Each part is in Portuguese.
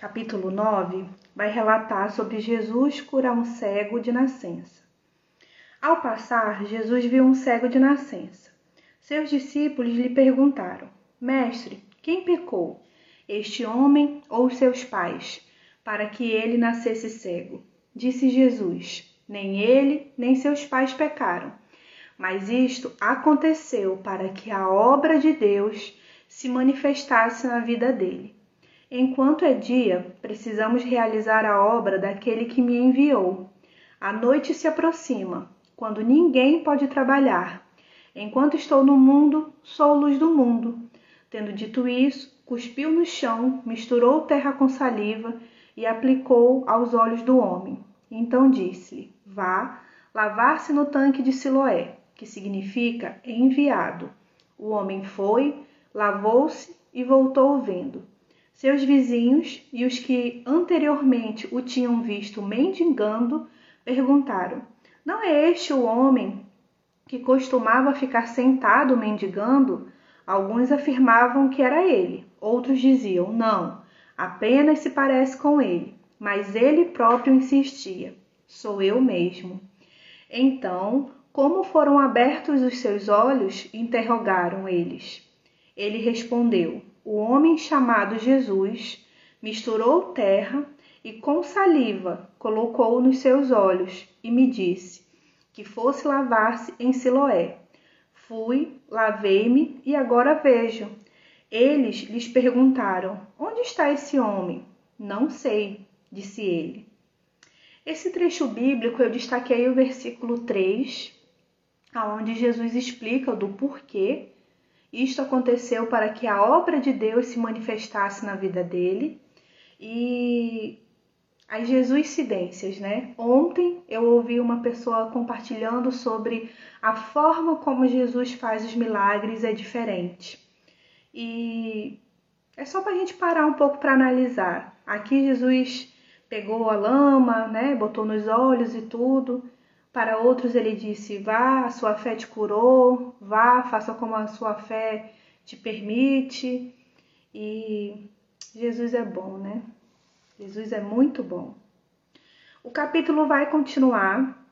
capítulo 9, vai relatar sobre Jesus curar um cego de nascença. Ao passar, Jesus viu um cego de nascença. Seus discípulos lhe perguntaram: Mestre, quem pecou, este homem ou seus pais, para que ele nascesse cego? Disse Jesus: Nem ele, nem seus pais pecaram. Mas isto aconteceu para que a obra de Deus se manifestasse na vida dele. Enquanto é dia, precisamos realizar a obra daquele que me enviou. A noite se aproxima, quando ninguém pode trabalhar. Enquanto estou no mundo, sou luz do mundo. Tendo dito isso, cuspiu no chão, misturou terra com saliva e aplicou aos olhos do homem. Então disse-lhe: Vá lavar-se no tanque de Siloé, que significa enviado. O homem foi, lavou-se e voltou vendo. Seus vizinhos e os que anteriormente o tinham visto mendigando perguntaram: Não é este o homem que costumava ficar sentado mendigando? Alguns afirmavam que era ele, outros diziam: Não, apenas se parece com ele. Mas ele próprio insistia: Sou eu mesmo. Então, como foram abertos os seus olhos? interrogaram eles. Ele respondeu: o homem chamado Jesus misturou terra e com saliva colocou nos seus olhos e me disse que fosse lavar-se em Siloé. Fui, lavei-me e agora vejo. Eles lhes perguntaram: Onde está esse homem? Não sei, disse ele. Esse trecho bíblico eu destaquei o versículo 3, aonde Jesus explica do porquê isto aconteceu para que a obra de Deus se manifestasse na vida dele. E as Jesuscidências, né? Ontem eu ouvi uma pessoa compartilhando sobre a forma como Jesus faz os milagres é diferente. E é só para a gente parar um pouco para analisar. Aqui Jesus pegou a lama, né? Botou nos olhos e tudo. Para outros ele disse: Vá, a sua fé te curou, vá, faça como a sua fé te permite. E Jesus é bom, né? Jesus é muito bom. O capítulo vai continuar,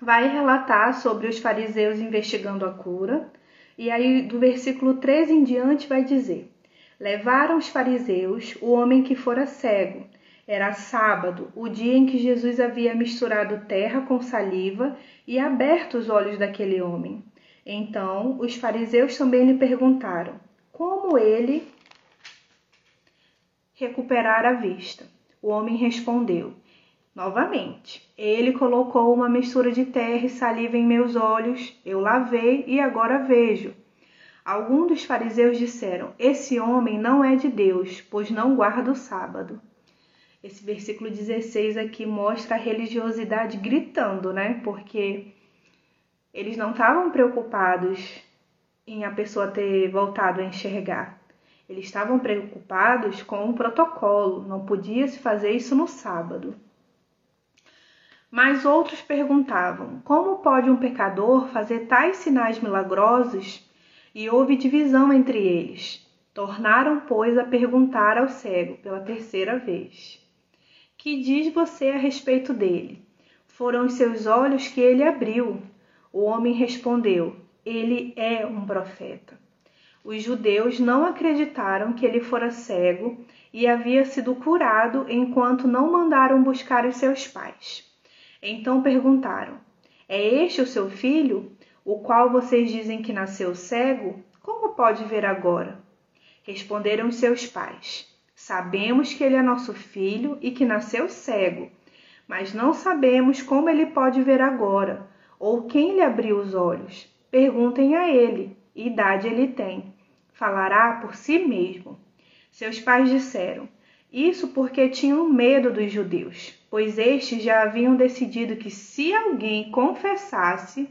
vai relatar sobre os fariseus investigando a cura, e aí do versículo 13 em diante vai dizer: Levaram os fariseus o homem que fora cego era sábado, o dia em que Jesus havia misturado terra com saliva e aberto os olhos daquele homem. Então os fariseus também lhe perguntaram como ele recuperar a vista. O homem respondeu: Novamente, ele colocou uma mistura de terra e saliva em meus olhos, eu lavei e agora vejo. Alguns dos fariseus disseram: Esse homem não é de Deus, pois não guarda o sábado. Esse versículo 16 aqui mostra a religiosidade gritando, né? Porque eles não estavam preocupados em a pessoa ter voltado a enxergar. Eles estavam preocupados com o protocolo, não podia se fazer isso no sábado. Mas outros perguntavam: como pode um pecador fazer tais sinais milagrosos? E houve divisão entre eles. Tornaram, pois, a perguntar ao cego pela terceira vez. Que diz você a respeito dele? Foram os seus olhos que ele abriu. O homem respondeu: Ele é um profeta. Os judeus não acreditaram que ele fora cego e havia sido curado enquanto não mandaram buscar os seus pais. Então perguntaram: É este o seu filho, o qual vocês dizem que nasceu cego? Como pode ver agora? Responderam seus pais: Sabemos que ele é nosso filho e que nasceu cego, mas não sabemos como ele pode ver agora ou quem lhe abriu os olhos. Perguntem a ele, idade ele tem. Falará por si mesmo. Seus pais disseram: Isso porque tinham medo dos judeus, pois estes já haviam decidido que se alguém confessasse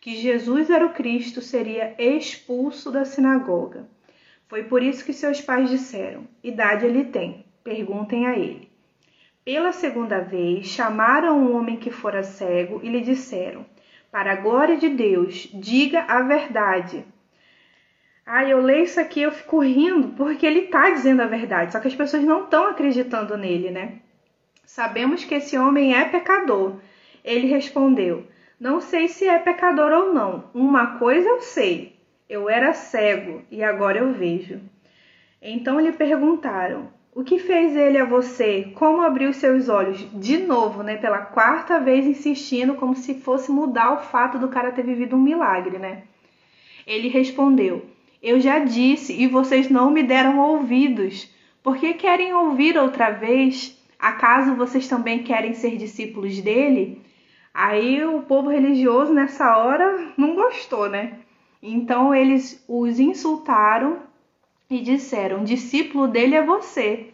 que Jesus era o Cristo, seria expulso da sinagoga. Foi por isso que seus pais disseram: Idade ele tem, perguntem a ele. Pela segunda vez, chamaram um homem que fora cego e lhe disseram: Para a glória de Deus, diga a verdade. Ah, eu leio isso aqui eu fico rindo porque ele está dizendo a verdade, só que as pessoas não estão acreditando nele, né? Sabemos que esse homem é pecador. Ele respondeu: Não sei se é pecador ou não. Uma coisa eu sei: eu era cego e agora eu vejo. Então lhe perguntaram: O que fez ele a você? Como abriu seus olhos? De novo, né? Pela quarta vez insistindo, como se fosse mudar o fato do cara ter vivido um milagre, né? Ele respondeu: Eu já disse e vocês não me deram ouvidos. Por que querem ouvir outra vez? Acaso vocês também querem ser discípulos dele? Aí o povo religioso nessa hora não gostou, né? Então eles os insultaram e disseram: Discípulo dele é você.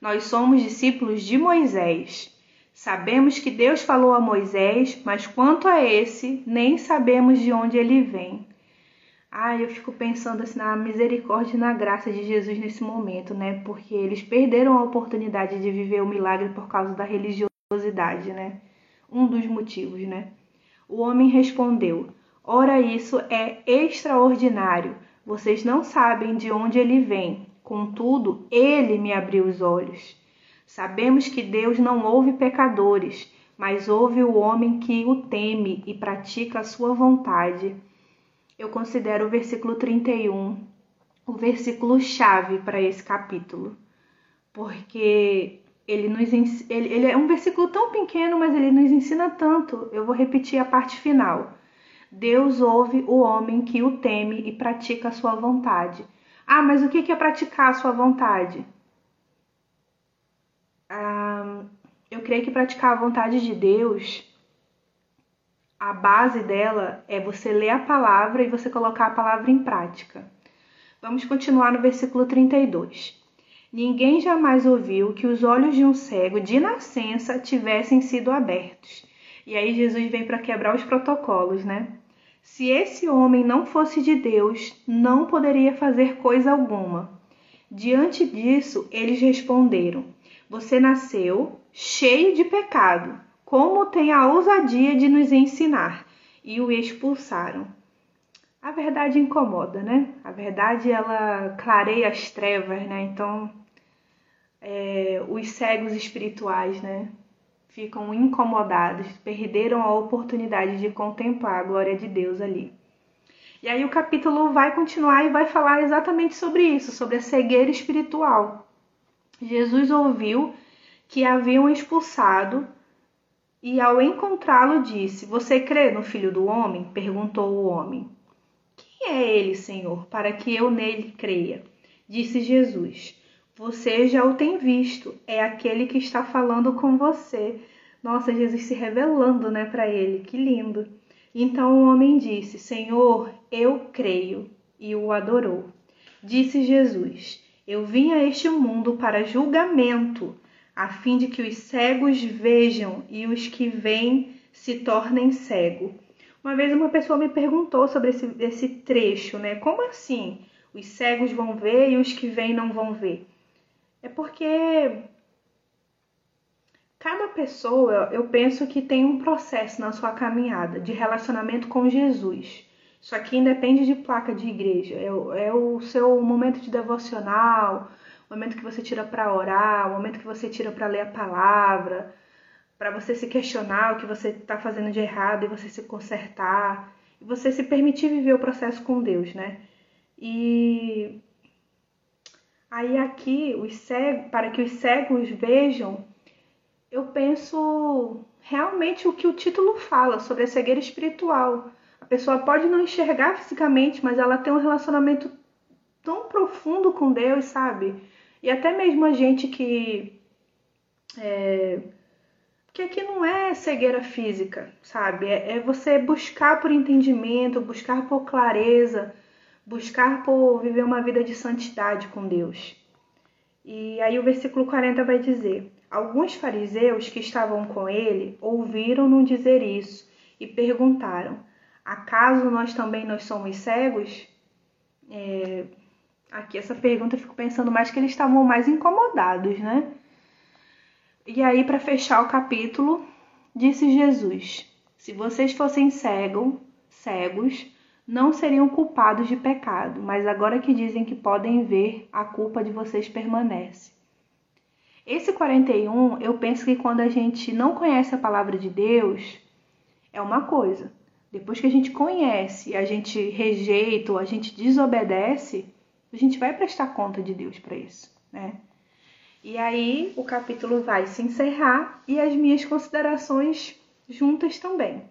Nós somos discípulos de Moisés. Sabemos que Deus falou a Moisés, mas quanto a esse, nem sabemos de onde ele vem. Ah, eu fico pensando assim na misericórdia e na graça de Jesus nesse momento, né? Porque eles perderam a oportunidade de viver o milagre por causa da religiosidade, né? Um dos motivos, né? O homem respondeu: Ora, isso é extraordinário. Vocês não sabem de onde ele vem. Contudo, ele me abriu os olhos. Sabemos que Deus não ouve pecadores, mas ouve o homem que o teme e pratica a sua vontade. Eu considero o versículo 31 o versículo chave para esse capítulo, porque ele nos ele, ele é um versículo tão pequeno, mas ele nos ensina tanto. Eu vou repetir a parte final. Deus ouve o homem que o teme e pratica a sua vontade. Ah, mas o que é praticar a sua vontade? Ah, eu creio que praticar a vontade de Deus, a base dela é você ler a palavra e você colocar a palavra em prática. Vamos continuar no versículo 32. Ninguém jamais ouviu que os olhos de um cego de nascença tivessem sido abertos. E aí Jesus vem para quebrar os protocolos, né? Se esse homem não fosse de Deus, não poderia fazer coisa alguma. Diante disso, eles responderam: Você nasceu cheio de pecado. Como tem a ousadia de nos ensinar? E o expulsaram. A verdade incomoda, né? A verdade ela clareia as trevas, né? Então, é, os cegos espirituais, né? Ficam incomodados, perderam a oportunidade de contemplar a glória de Deus ali. E aí o capítulo vai continuar e vai falar exatamente sobre isso, sobre a cegueira espiritual. Jesus ouviu que haviam expulsado e ao encontrá-lo disse: Você crê no Filho do homem? perguntou o homem. Quem é ele, Senhor, para que eu nele creia? Disse Jesus: você já o tem visto, é aquele que está falando com você. Nossa, Jesus se revelando, né, para ele. Que lindo. Então o homem disse: Senhor, eu creio, e o adorou. Disse Jesus: Eu vim a este mundo para julgamento, a fim de que os cegos vejam e os que veem se tornem cegos. Uma vez uma pessoa me perguntou sobre esse, esse trecho, né? Como assim? Os cegos vão ver e os que veem não vão ver? É porque cada pessoa, eu penso que tem um processo na sua caminhada de relacionamento com Jesus. Isso aqui independe de placa de igreja. É o, é o seu momento de devocional, o momento que você tira para orar, o momento que você tira para ler a palavra, para você se questionar o que você está fazendo de errado e você se consertar, e você se permitir viver o processo com Deus, né? E Aí aqui, os cegos, para que os cegos vejam, eu penso realmente o que o título fala sobre a cegueira espiritual. A pessoa pode não enxergar fisicamente, mas ela tem um relacionamento tão profundo com Deus, sabe? E até mesmo a gente que. É, que aqui não é cegueira física, sabe? É, é você buscar por entendimento, buscar por clareza, buscar por viver uma vida de santidade com Deus. E aí o versículo 40 vai dizer: Alguns fariseus que estavam com ele ouviram-no dizer isso e perguntaram: Acaso nós também nós somos cegos? É, aqui essa pergunta eu fico pensando mais que eles estavam mais incomodados, né? E aí para fechar o capítulo, disse Jesus: Se vocês fossem cegos, cegos, não seriam culpados de pecado, mas agora que dizem que podem ver, a culpa de vocês permanece. Esse 41, eu penso que quando a gente não conhece a palavra de Deus, é uma coisa. Depois que a gente conhece, a gente rejeita ou a gente desobedece, a gente vai prestar conta de Deus para isso, né? E aí o capítulo vai se encerrar e as minhas considerações juntas também.